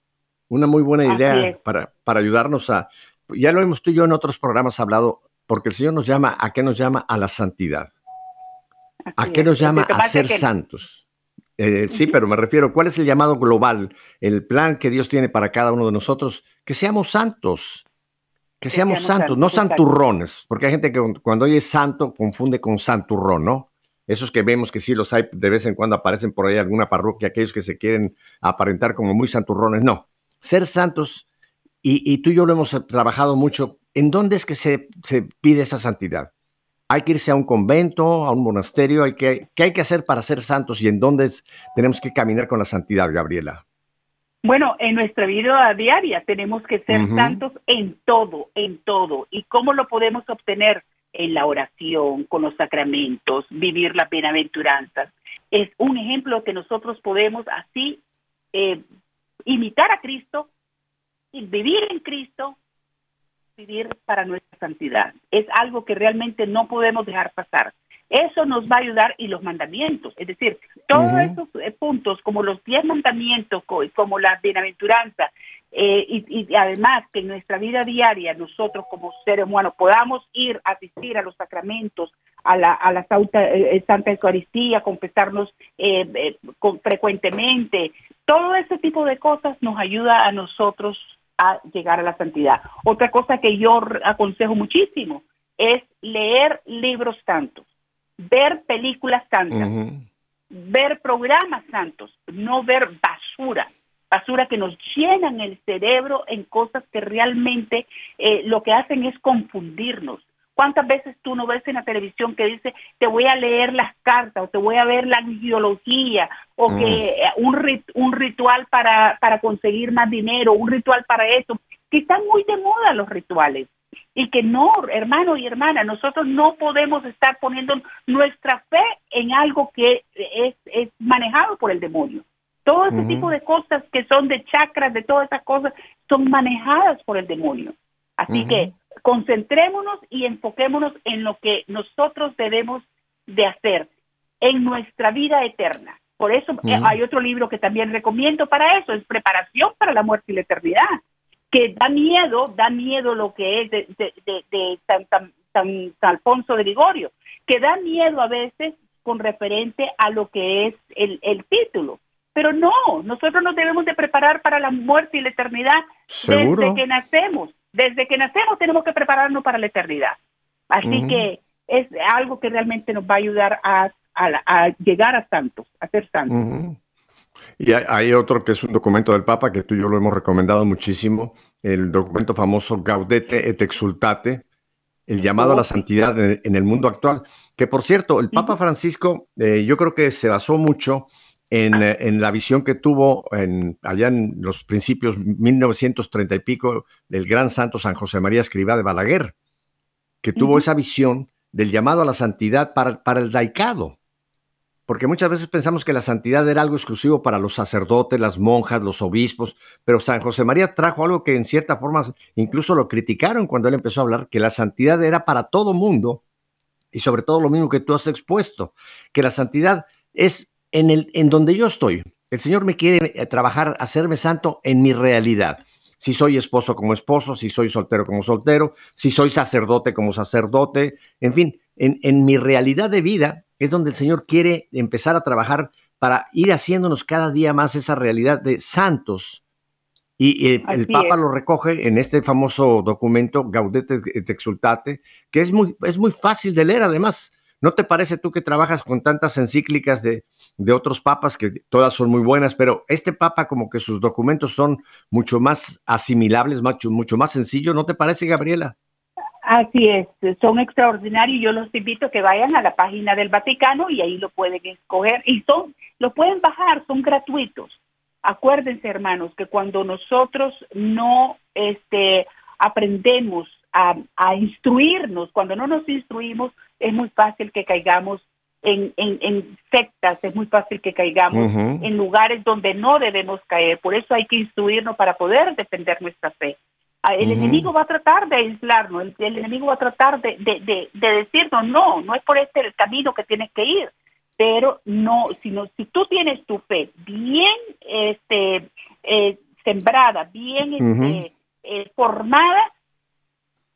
una muy buena Así idea para, para ayudarnos a, ya lo hemos tú y yo en otros programas hablado, porque el Señor nos llama, ¿a qué nos llama? A la santidad. ¿A qué es. nos llama? A ser santos. Eh, sí, pero me refiero, ¿cuál es el llamado global? El plan que Dios tiene para cada uno de nosotros, que seamos santos, que, seamos, seamos santos, no santos, santurrones, porque hay gente que cuando oye santo confunde con santurrón, ¿no? Esos que vemos que sí los hay, de vez en cuando aparecen por ahí alguna parroquia, aquellos que se quieren aparentar como muy santurrones, no. ser santos, y, tú y yo lo hemos trabajado mucho, ¿en dónde es que se, se, pide esa santidad? ¿Hay que irse a un convento, a un monasterio? ¿Hay que, ¿Qué hay que hacer para ser santos y en dónde tenemos que caminar con la santidad, Gabriela? Bueno, en nuestra vida diaria tenemos que ser santos en todo, en todo. ¿Y cómo lo podemos obtener? En la oración, con los sacramentos, vivir las bienaventuranzas. Es un ejemplo que nosotros podemos así eh, imitar a Cristo y vivir en Cristo, vivir para nuestra santidad. Es algo que realmente no podemos dejar pasar. Eso nos va a ayudar y los mandamientos, es decir, todos esos eh, puntos como los diez mandamientos, como la bienaventuranza, eh, y, además que en nuestra vida diaria nosotros como seres humanos podamos ir a asistir a los sacramentos, a la, a la Santa, eh, Santa Eucaristía, confesarnos frecuentemente, todo ese tipo de cosas nos ayuda a nosotros a llegar a la santidad. Otra cosa que yo aconsejo muchísimo es leer libros santos ver películas santas, ver programas santos, no ver basura, basura que nos llenan el cerebro en cosas que realmente eh, lo que hacen es confundirnos. ¿Cuántas veces tú no ves en la televisión que dice, te voy a leer las cartas o te voy a ver la ideología o que eh, un, un ritual para, para conseguir más dinero, un ritual para eso? Que están muy de moda los rituales y que no, hermano y hermana, nosotros no podemos estar poniendo nuestra fe en algo que es, es manejado por el demonio. Todo ese tipo de cosas que son de chakras, de todas esas cosas, son manejadas por el demonio. Así que concentrémonos y enfoquémonos en lo que nosotros debemos de hacer en nuestra vida eterna. Por eso eh, hay otro libro que también recomiendo para eso, es Preparación para la muerte y la eternidad que da miedo, da miedo lo que es de, de, San, Alfonso de Ligorio, que da miedo a veces con referente a lo que es el, el título. Pero no, nosotros nos debemos de preparar para la muerte y la eternidad desde que nacemos. Desde que nacemos tenemos que prepararnos para la eternidad. Así que es algo que realmente nos va a ayudar a, a, llegar a santos, a ser santos. Y hay, otro que es un documento del Papa que tú y yo lo hemos recomendado muchísimo, el documento famoso Gaudete et Exultate, el llamado a la santidad en, el mundo actual. Que por cierto, el Papa Francisco, eh, yo creo que se basó mucho en, eh, la visión que tuvo en, allá en los principios 1930 y pico del gran santo San José María Escribá de Balaguer, que tuvo esa visión del llamado a la santidad para, para el laicado porque muchas veces pensamos que la santidad era algo exclusivo para los sacerdotes, las monjas, los obispos, pero San José María trajo algo que en cierta forma incluso lo criticaron cuando él empezó a hablar, que la santidad era para todo mundo y sobre todo lo mismo que tú has expuesto, que la santidad es en, el, en donde yo estoy. El Señor me quiere eh, trabajar, hacerme santo en mi realidad. Si soy esposo como esposo, si soy soltero como soltero, si soy sacerdote como sacerdote, en fin, en, en mi realidad de vida es donde el Señor quiere empezar a trabajar para ir haciéndonos cada día más esa realidad de santos. Y el Papa lo recoge en este famoso documento, Gaudete et Exultate, que es muy, es muy fácil de leer además. ¿No te parece tú que trabajas con tantas encíclicas de, de otros papas que todas son muy buenas, pero este papa como que sus documentos son mucho más asimilables, mucho, mucho más sencillos, ¿no te parece, Gabriela? Así es, son extraordinarios. Yo los invito a que vayan a la página del Vaticano y ahí lo pueden escoger y son, lo pueden bajar, son gratuitos. Acuérdense, hermanos, que cuando nosotros no este, aprendemos a, instruirnos, cuando no nos instruimos, es muy fácil que caigamos en, en, sectas, es muy fácil que caigamos en lugares donde no debemos caer. Por eso hay que instruirnos para poder defender nuestra fe. Ah, el enemigo va a tratar de aislarnos, el, enemigo va a tratar de, de, de, decirnos, no, no es por este el camino que tienes que ir, pero no, sino si tú tienes tu fe bien este, eh, sembrada, bien este, eh, formada,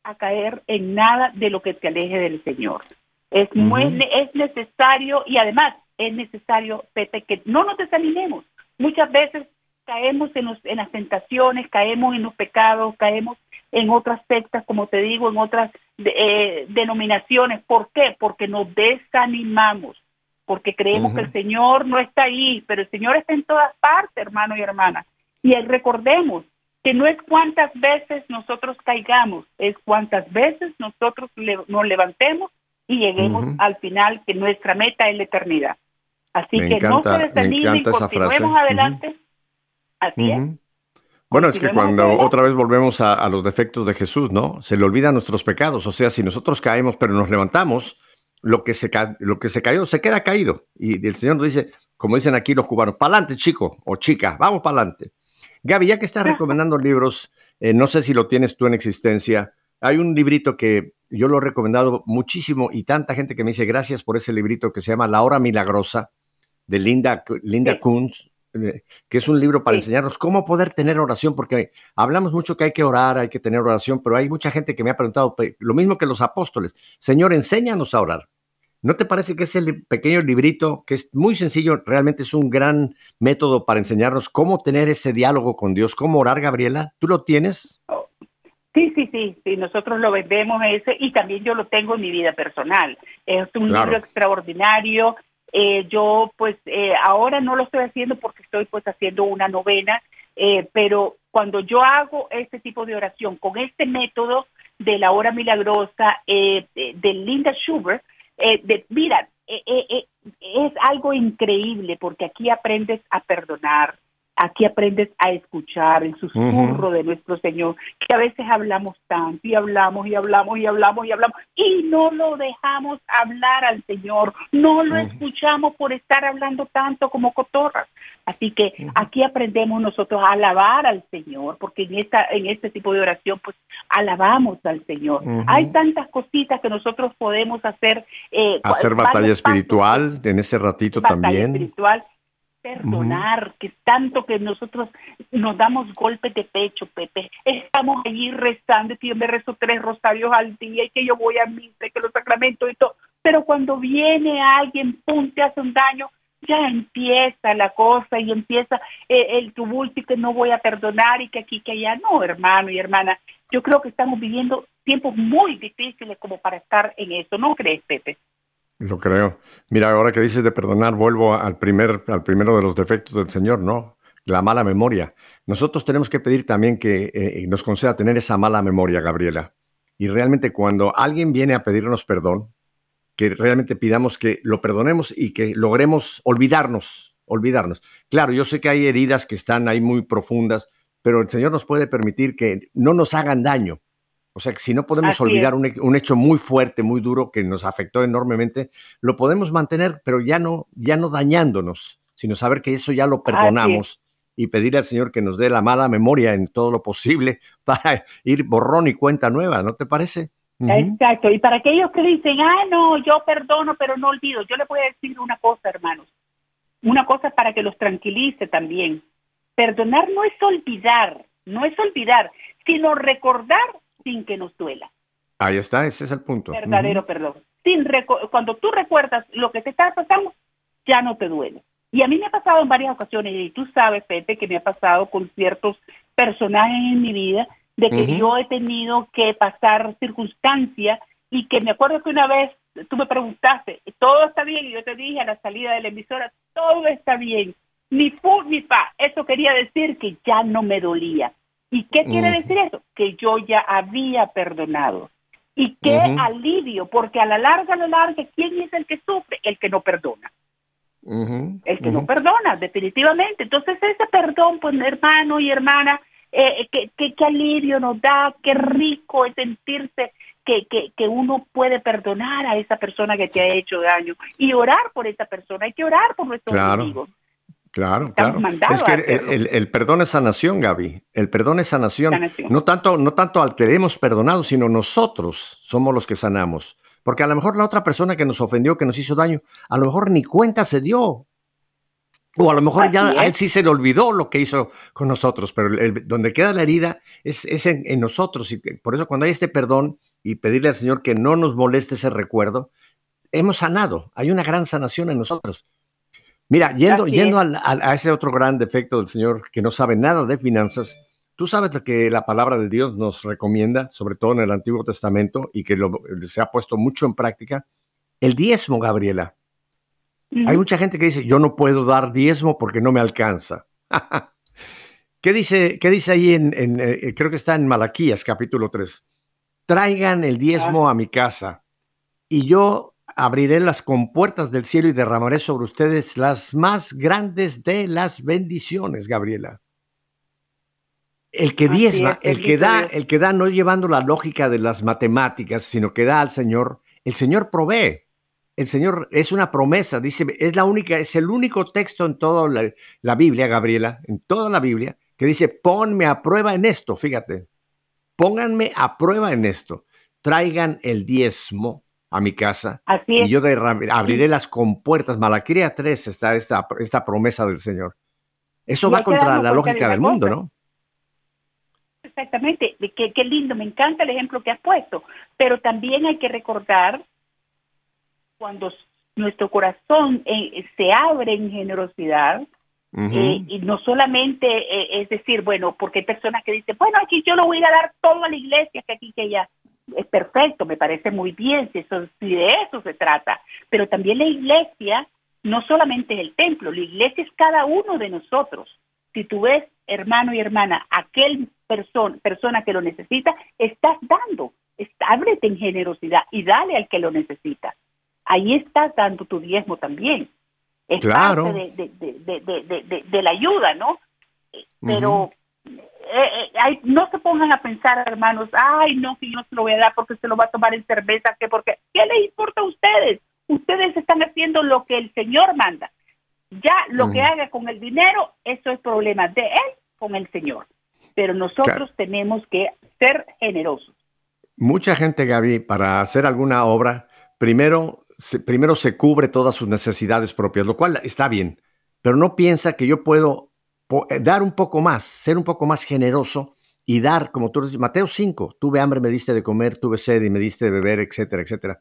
a caer en nada de lo que te aleje del Señor. Es, muy, es necesario y además es necesario, Pepe, que no nos desanimemos. Muchas veces caemos en, en las tentaciones, caemos en los pecados, caemos en otras sectas, como te digo, en otras eh, denominaciones. ¿Por qué? Porque nos desanimamos, porque creemos que el Señor no está ahí, pero el Señor está en todas partes, hermano y hermana. Y recordemos que no es cuántas veces nosotros caigamos, es cuántas veces nosotros nos levantemos y lleguemos al final, que nuestra meta es la eternidad. Así que no se desanimen, continuemos adelante. Así es. Bueno, es que cuando otra vez volvemos a, los defectos de Jesús, ¿no? Se le olvidan nuestros pecados. O sea, si nosotros caemos pero nos levantamos, lo que se, lo que se cayó se queda caído. Y el Señor nos dice, como dicen aquí los cubanos, para adelante, chico o chica, vamos para adelante. Gaby, ya que estás recomendando libros, eh, no sé si lo tienes tú en existencia, hay un librito que yo lo he recomendado muchísimo y tanta gente que me dice gracias por ese librito que se llama La Hora Milagrosa de Linda, Linda Kunz, que es un libro para enseñarnos cómo poder tener oración, porque hablamos mucho que hay que orar, hay que tener oración, pero hay mucha gente que me ha preguntado lo mismo que los apóstoles, Señor, enséñanos a orar. ¿No te parece que ese pequeño librito, que es muy sencillo, realmente es un gran método para enseñarnos cómo tener ese diálogo con Dios, cómo orar, Gabriela? ¿Tú lo tienes? Sí, sí, sí, sí, nosotros lo vendemos ese y también yo lo tengo en mi vida personal. Es un libro extraordinario. Eh, yo pues eh, ahora no lo estoy haciendo porque estoy pues haciendo una novena, eh, pero cuando yo hago este tipo de oración con este método de la hora milagrosa de Linda Schubert, eh, de, mira, eh, eh, es algo increíble porque aquí aprendes a perdonar, aquí aprendes a escuchar el susurro de nuestro Señor, que a veces hablamos tanto y hablamos y hablamos y hablamos y hablamos y no lo dejamos hablar al Señor, no lo escuchamos por estar hablando tanto como cotorras. Así que aquí aprendemos nosotros a alabar al Señor, porque en esta en este tipo de oración pues alabamos al Señor. Hay tantas cositas que nosotros podemos hacer. Eh, hacer batalla espiritual en ese ratito batalla también. espiritual perdonar, que tanto que nosotros nos damos golpes de pecho, Pepe. Estamos allí rezando, que yo me rezo tres rosarios al día y que yo voy a misa que los sacramentos y todo. Pero cuando viene alguien, pum, te hace un daño, ya empieza la cosa y empieza eh, el tumulto y que no voy a perdonar y que aquí, que allá. No, hermano y hermana, yo creo que estamos viviendo tiempos muy difíciles como para estar en eso, ¿no crees, Pepe? Lo creo. Mira, ahora que dices de perdonar, vuelvo al, primer, al primero de los defectos del Señor, ¿no? La mala memoria. Nosotros tenemos que pedir también que eh, nos conceda tener esa mala memoria, Gabriela. Y realmente cuando alguien viene a pedirnos perdón, que realmente pidamos que lo perdonemos y que logremos olvidarnos, olvidarnos. Claro, yo sé que hay heridas que están ahí muy profundas, pero el Señor nos puede permitir que no nos hagan daño, o sea, que si no podemos olvidar un, hecho muy fuerte, muy duro que nos afectó enormemente, lo podemos mantener, pero ya no, ya no dañándonos, sino saber que eso ya lo perdonamos y pedirle al Señor que nos dé la mala memoria en todo lo posible para ir borrón y cuenta nueva, ¿no te parece? Exacto. Y para aquellos que dicen, ah, no, yo perdono, pero no olvido, yo les voy a decir una cosa, hermanos. Una cosa para que los tranquilice también. Perdonar no es olvidar, no es olvidar, sino recordar sin que nos duela. Ahí está, ese es el punto. Verdadero perdón. Sin cuando tú recuerdas lo que te está pasando, ya no te duele. Y a mí me ha pasado en varias ocasiones, y tú sabes, Pepe, que me ha pasado con ciertos personajes en mi vida, de que yo he tenido que pasar circunstancias y que me acuerdo que una vez tú me preguntaste, todo está bien, y yo te dije a la salida de la emisora, todo está bien, ni fu ni pa. Eso quería decir que ya no me dolía. ¿Y qué quiere decir eso? Que yo ya había perdonado. Y qué alivio, porque a la larga, a la larga, ¿quién es el que sufre? El que no perdona. el que no perdona, definitivamente. Entonces, ese perdón, pues, hermano y hermana, eh, qué, qué, alivio nos da, qué rico es sentirse que, que, que, uno puede perdonar a esa persona que te ha hecho daño y orar por esa persona. Hay que orar por nuestros amigos. Claro, claro. Es que el, perdón es sanación, Gaby. El perdón es sanación. No, tanto, no tanto al que hemos perdonado, sino nosotros somos los que sanamos. Porque a lo mejor la otra persona que nos ofendió, que nos hizo daño, a lo mejor ni cuenta se dio. O a lo mejor ya a él sí se le olvidó lo que hizo con nosotros, pero donde queda la herida es, en, en, nosotros. Y por eso cuando hay este perdón y pedirle al Señor que no nos moleste ese recuerdo, hemos sanado. Hay una gran sanación en nosotros. Mira, yendo, yendo a ese otro gran defecto del Señor que no sabe nada de finanzas, tú sabes lo que la palabra de Dios nos recomienda, sobre todo en el Antiguo Testamento, y que se ha puesto mucho en práctica, el diezmo, Gabriela. Hay mucha gente que dice, yo no puedo dar diezmo porque no me alcanza. ¿Qué dice, qué dice ahí en, en eh, creo que está en Malaquías capítulo 3? Traigan el diezmo a mi casa y yo abriré las compuertas del cielo y derramaré sobre ustedes las más grandes de las bendiciones, Gabriela. El que diezma, el que da, el que da no llevando la lógica de las matemáticas, sino que da al Señor, el Señor provee. El Señor es una promesa, dice, es la única, es el único texto en toda la, la Biblia, Gabriela, en toda la Biblia, que dice, ponme a prueba en esto, fíjate, pónganme a prueba en esto, traigan el diezmo a mi casa y yo abriré las compuertas. Malaquía 3 está esta, esta promesa del Señor. Eso va contra la lógica del mundo, ¿no? Exactamente, qué, qué lindo, me encanta el ejemplo que has puesto, pero también hay que recordar cuando nuestro corazón eh, se abre en generosidad, eh, y no solamente eh, es decir, bueno, porque hay personas que dicen, bueno, aquí yo lo voy a dar todo a la iglesia, que aquí, que ya es perfecto, me parece muy bien, si, eso, si de eso se trata, pero también la iglesia no solamente es el templo, la iglesia es cada uno de nosotros. Si tú ves, hermano y hermana, aquel persona, persona que lo necesita, estás dando, ábrete en generosidad y dale al que lo necesita. Ahí estás dando tu diezmo también. Es claro. parte de, la ayuda, ¿no? Pero eh, eh no se pongan a pensar, hermanos, ay, no, que yo no se lo voy a dar porque se lo va a tomar en cerveza, que porque, ¿qué les importa a ustedes? Ustedes están haciendo lo que el Señor manda. Ya lo que haga con el dinero, eso es problema de Él con el Señor. Pero nosotros tenemos que ser generosos. Mucha gente, Gaby, para hacer alguna obra, primero, primero se cubre todas sus necesidades propias, lo cual está bien, pero no piensa que yo puedo dar un poco más, ser un poco más generoso y dar, como tú dices, Mateo 5, tuve hambre, me diste de comer, tuve sed y me diste de beber, etcétera, etcétera.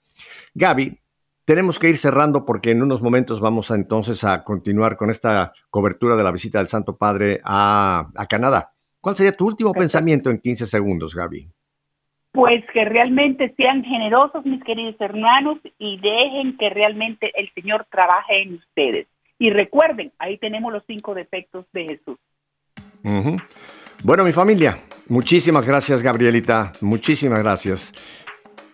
Gaby, tenemos que ir cerrando porque en unos momentos vamos a, entonces a continuar con esta cobertura de la visita del Santo Padre a, Canadá. ¿Cuál sería tu último pensamiento en 15 segundos, Gaby? Pues que realmente sean generosos, mis queridos hermanos, y dejen que realmente el Señor trabaje en ustedes. Y recuerden, ahí tenemos los cinco defectos de Jesús. Bueno, mi familia, muchísimas gracias, Gabrielita. Muchísimas gracias.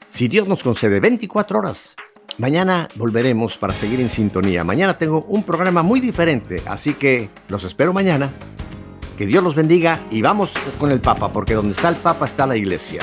Si Dios nos concede 24 horas, mañana volveremos para seguir en sintonía. Mañana tengo un programa muy diferente, así que los espero mañana. Que Dios los bendiga y vamos con el Papa, porque donde está el Papa está la iglesia.